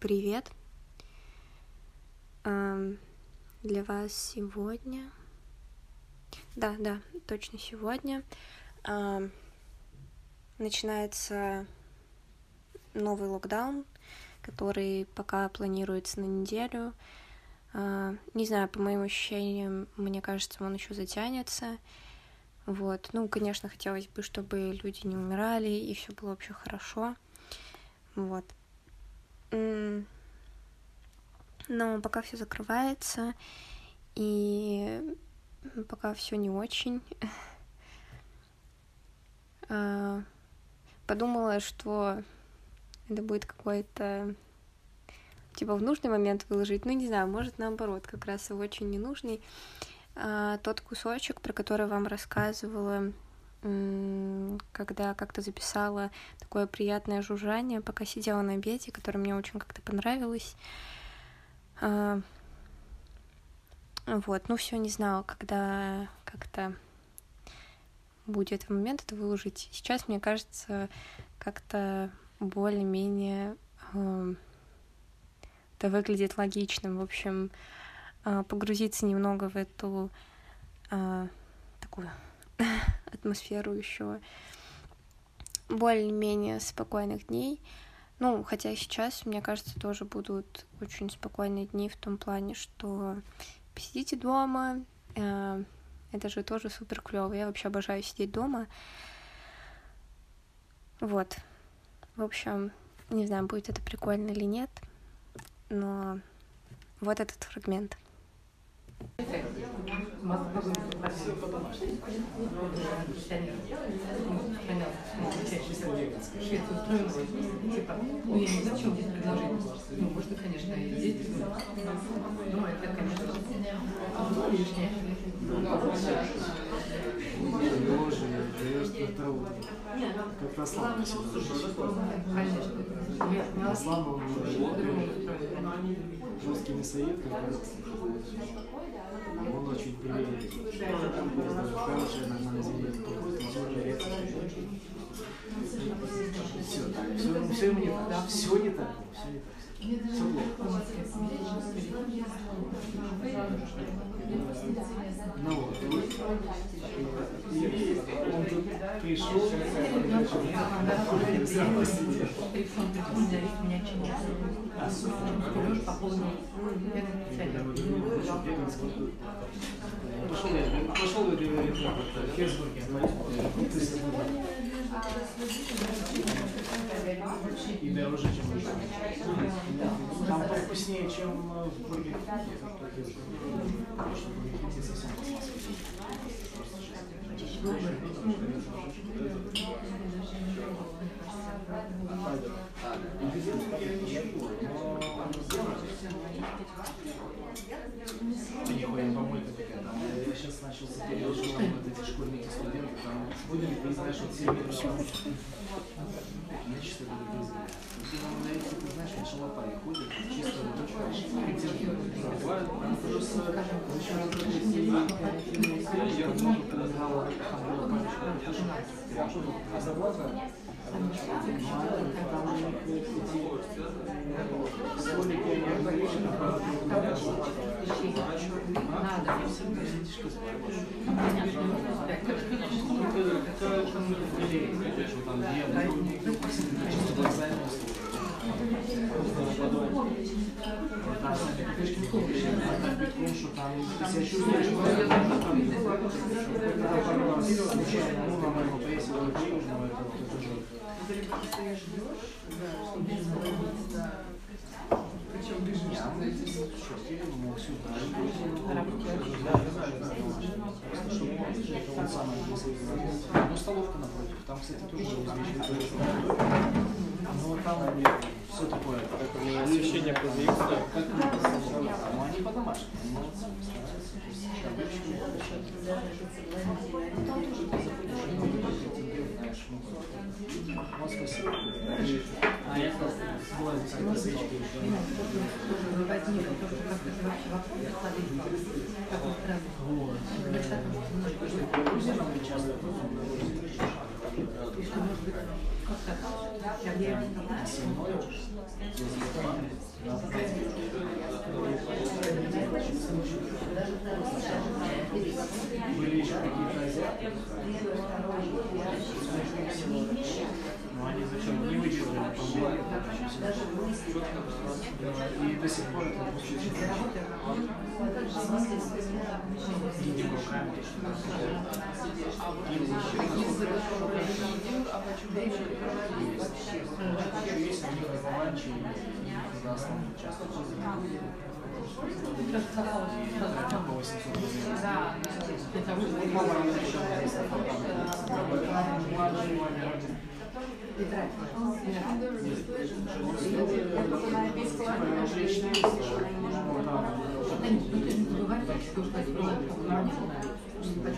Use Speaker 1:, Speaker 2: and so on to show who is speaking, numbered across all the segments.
Speaker 1: Привет. Для вас сегодня... Да, да, точно сегодня начинается новый локдаун, который пока планируется на неделю. Не знаю, по моим ощущениям, мне кажется, он еще затянется. Вот. Ну, конечно, хотелось бы, чтобы люди не умирали и все было вообще хорошо. Вот. Но пока все закрывается, и пока все не очень. А, подумала, что это будет какой-то типа в нужный момент выложить, ну не знаю, может наоборот, как раз в очень ненужный. А, тот кусочек, про который вам рассказывала когда как-то записала такое приятное жужжание, пока сидела на обеде, которое мне очень как-то понравилось. А, вот, ну все, не знала, когда как-то будет момент это выложить. Сейчас, мне кажется, как-то более-менее это выглядит логичным. В общем, э, погрузиться немного в эту э, такую атмосферу еще более-менее спокойных дней. Ну, хотя сейчас, мне кажется, тоже будут очень спокойные дни в том плане, что посидите дома, э, это же тоже супер клево. Я вообще обожаю сидеть дома. Вот. В общем, не знаю, будет это прикольно или нет, но вот этот фрагмент. Швеция устроила, типа, ну я не знаю, чем здесь предложение. Ну, можно, конечно, и здесь, но это, конечно, лишнее. Даешь на траву. Как расслабон Конечно. Расслабон мясоед, как раз. Он очень привередлив. Хорошая нормальная диета. Покрутит, можно редко. Все так. Все, все не так. Все не так. Все не так. Все плохо. Ну вот. Он тут пришел, взял сидел. Пошел я, пошел в Херсбурге. И дороже, чем Там повкуснее, чем в Бургер Потому что Бургер совсем Нихуя не помойка такая. Там я сейчас начался период, что вот эти школьники, студенты, там будем, ты знаешь, вот 7 минут. Я чисто буду вызвать. Ты нам на Причем бежишь. Ну, столовка напротив. Там, кстати, тоже Но там все такое. Освещение продается. Ну, они по-домашнему. Там тоже вот. А я как как. Вот. Были еще какие-то азиаты? И до сих пор это очень Едим руками. Еще есть у них рванчи и за основную часть. Это по 800 рублей.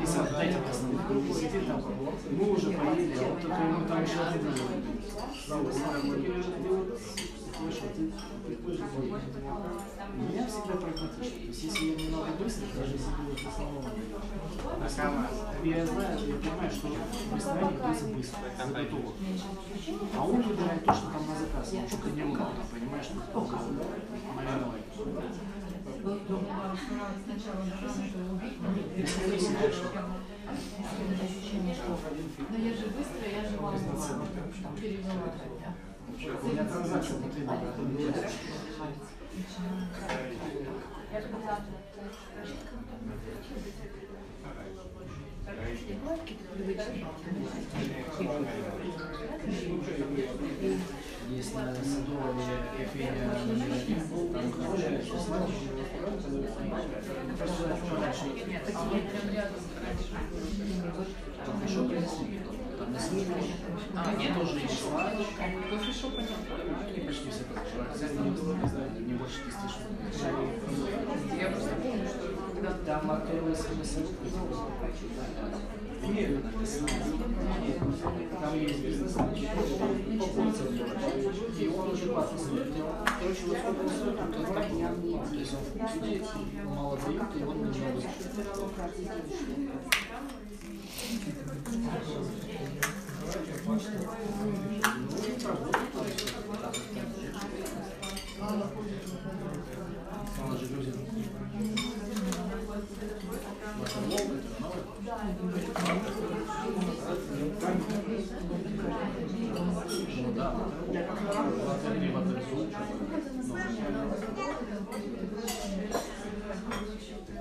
Speaker 1: И сам, дайте мы уже поели, а вот только ему там еще один Меня всегда прагматично. Если я немного быстро, даже если будет основном, я знаю, я понимаю, что в ресторане быстро быстро, готово. А он выбирает то, что там на заказ, ну, что-то не удобно, понимаешь, что только не сидишь,
Speaker 2: Но я же быстро, я же вам перевела.
Speaker 1: Есть на Садовой кофейня номер один, там хорошая числа. Еще принесли. А, нет, тоже есть шла.
Speaker 2: Кофешоп
Speaker 1: Они почти все никто не не больше 10 штук.
Speaker 2: Я просто помню, что когда
Speaker 1: Там открылась смысл. Нет, там есть бизнес, по пользователю. И он уже пафосный. Короче, вот сколько стоит, он как так То есть он сидит, мало дают, и он немного.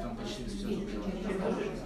Speaker 1: Там почти все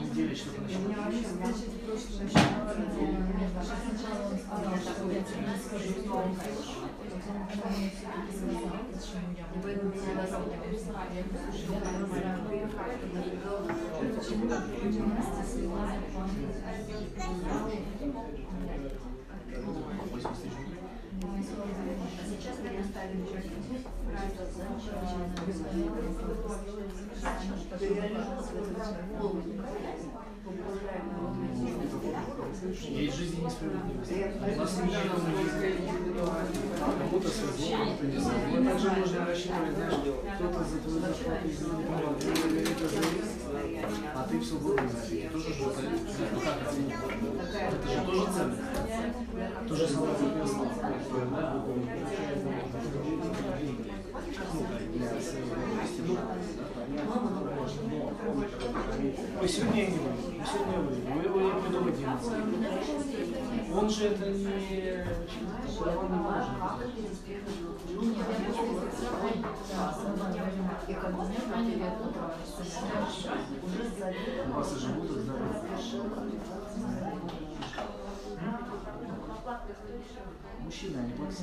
Speaker 1: Неделя что-то началось. Восемь тысяч рублей. Есть жизнь несправедливость. У нас Кому-то свезло, кому-то не свезло. Также можно рассчитывать, знаешь, кто-то за твою зарплату завис, а ты все выполнил. Это тоже же как оценить? Это же тоже ценность. То же самое соответственно, да, выполнить. Ну, как для своего института. Ой, сегодня я не выйду, сегодня я выйду, я выйду, я приду в 11. Он же это не... Права не может. Вас и живут, и здоровы. Мужчина, не плаксы.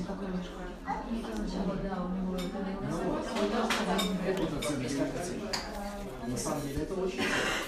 Speaker 1: Ну вот, это ценность, как оценить? На самом деле это очень извините,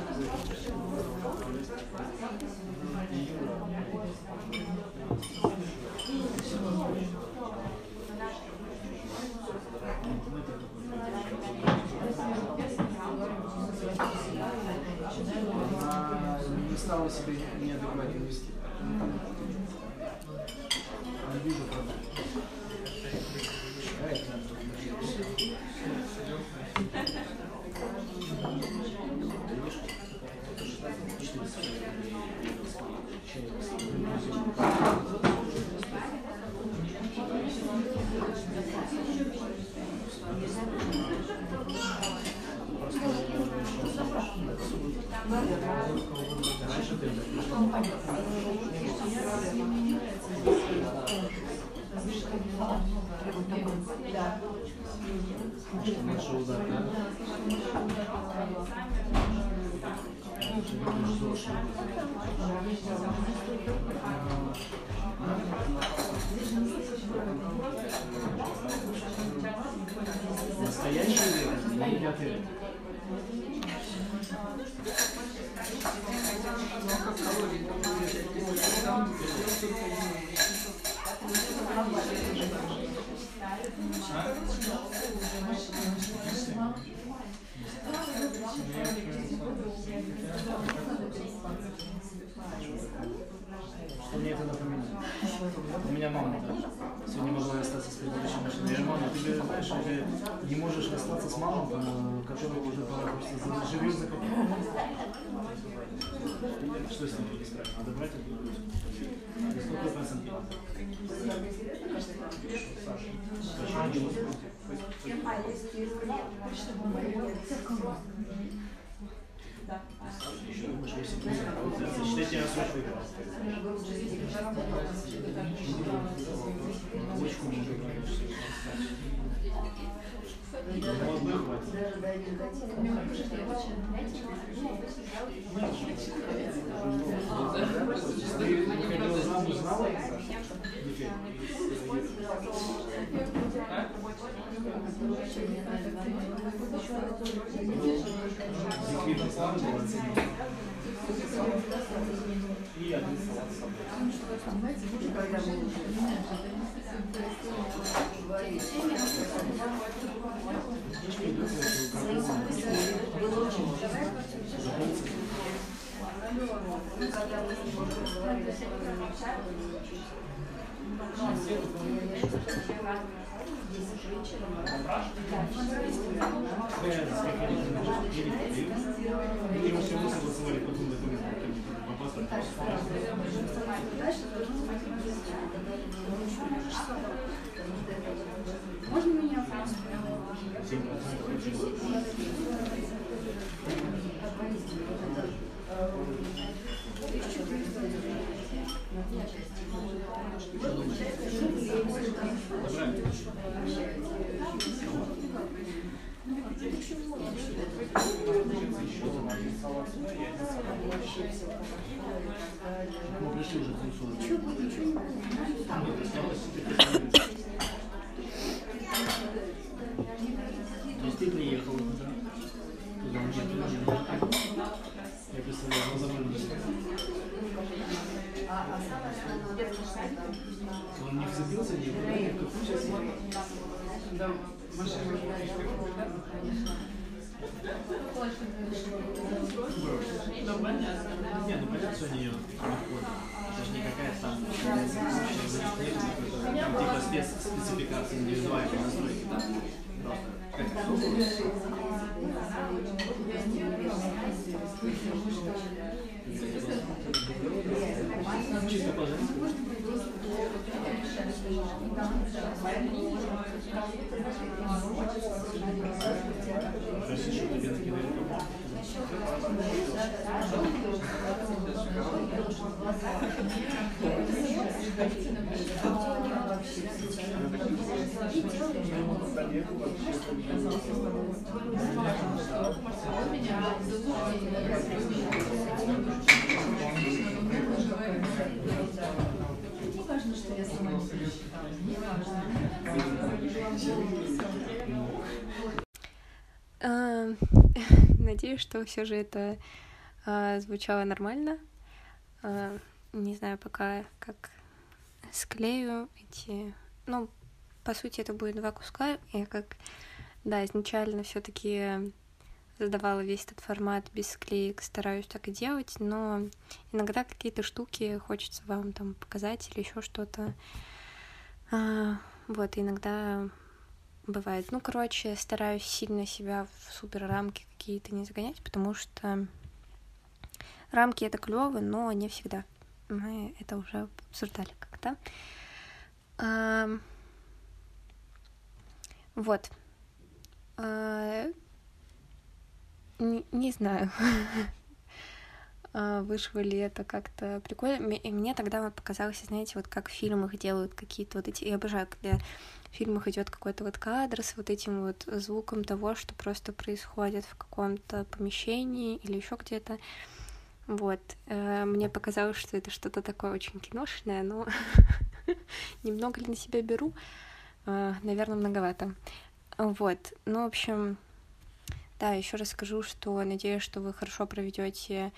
Speaker 1: чем вот это каждый день Она не стала себе неадекватно вести. Не вижу проблем. Читает, там, тут, Раньше ты Наши удары, да? Настоящий век не едят рыбу. Что мне это напоминает? У меня мама тоже. Сегодня могла расстаться с предыдущим мужчиной. Я мама, ты говоришь, знаешь, ты не можешь расстаться с мамой, э, которая уже пора просто заживет за Что с ним исправить? Надо брать На сколько процентов? Саша, ничего. Еще думаешь, если Засчитайте, я срок выиграл. Булочку можно брать. Молодых хватит. И один салат с собой. Птичка идет в
Speaker 3: Можно меня просто?
Speaker 1: Мы пришли уже к концу. Нет, осталось теперь То есть ты приехал туда, туда где туда не было. Я представляю, глаза вылезли. Он не вцепился, не в какую сейчас Не, ну понятно, что они ее. Это же не какая-то там там типа спец спецификации индивидуальной настройки. Как Чисто. Прости, что тебе накидали
Speaker 2: Не важно, что я сама себе считаю. Не важно.
Speaker 4: А, Надеюсь, что все же это а, звучало нормально. А, Не знаю пока, как склею эти... Ну, по сути, это будет два куска. Я как, да, изначально все таки задавала весь этот формат без склеек, стараюсь так и делать, но иногда какие-то штуки хочется вам там показать или еще что-то. А, Вот, иногда бывает. Ну, короче, стараюсь сильно себя в супер рамки какие-то не загонять, потому что рамки это клево, но не всегда. Мы это уже обсуждали как-то. Ам, Вот. А, Не, не знаю, а, вышло ли это как-то прикольно. И мне тогда вот показалось, знаете, вот как в фильмах делают какие-то вот эти... Я обожаю, когда в фильмах идет какой-то вот кадр с вот этим вот звуком того, что просто происходит в каком-то помещении или еще где-то. Вот. э, Мне показалось, что это что-то такое очень киношное, но немного ли на себя беру? Наверное, многовато. Вот. Ну, в общем, да, еще раз скажу, что надеюсь, что вы хорошо проведете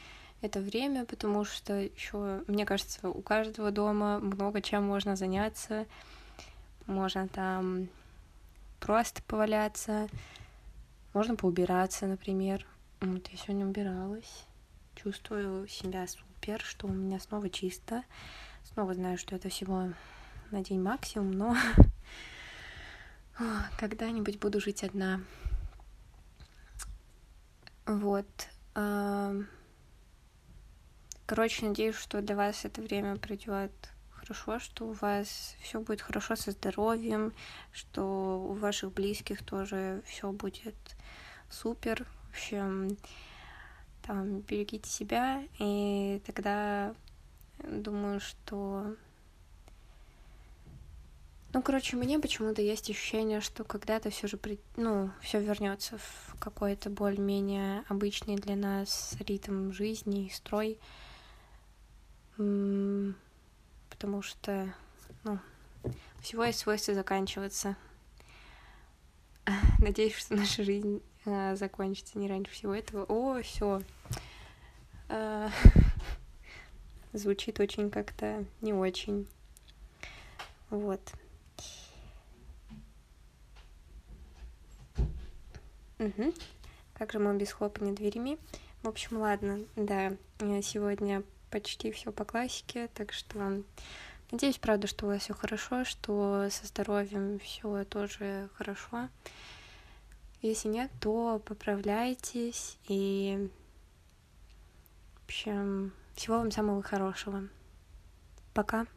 Speaker 4: это время, потому что еще, мне кажется, у каждого дома много чем можно заняться. Можно там просто поваляться, можно поубираться, например. Вот я сегодня убиралась. Чувствую себя супер, что у меня снова чисто. Снова знаю, что это всего на день максимум, но когда-нибудь буду жить одна. Вот. Короче, надеюсь, что для вас это время пройдет хорошо, что у вас все будет хорошо со здоровьем, что у ваших близких тоже все будет супер. В общем, там берегите себя, и тогда думаю, что ну, короче, меня почему-то есть ощущение, что когда-то все же, при... ну, все вернется в какой-то более-менее обычный для нас ритм жизни и строй. Потому что, ну, всего есть свойство заканчиваться. Надеюсь, что наша жизнь э, закончится не раньше всего этого. О, все. Звучит очень как-то не очень. Вот. Мгм. Как же мы без хлопания дверями? В общем, ладно, да, э, сегодня почти все по классике, так что надеюсь, правда, что у вас все хорошо, что со здоровьем все тоже хорошо. Если нет, то поправляйтесь и, в общем, всего вам самого хорошего. Пока.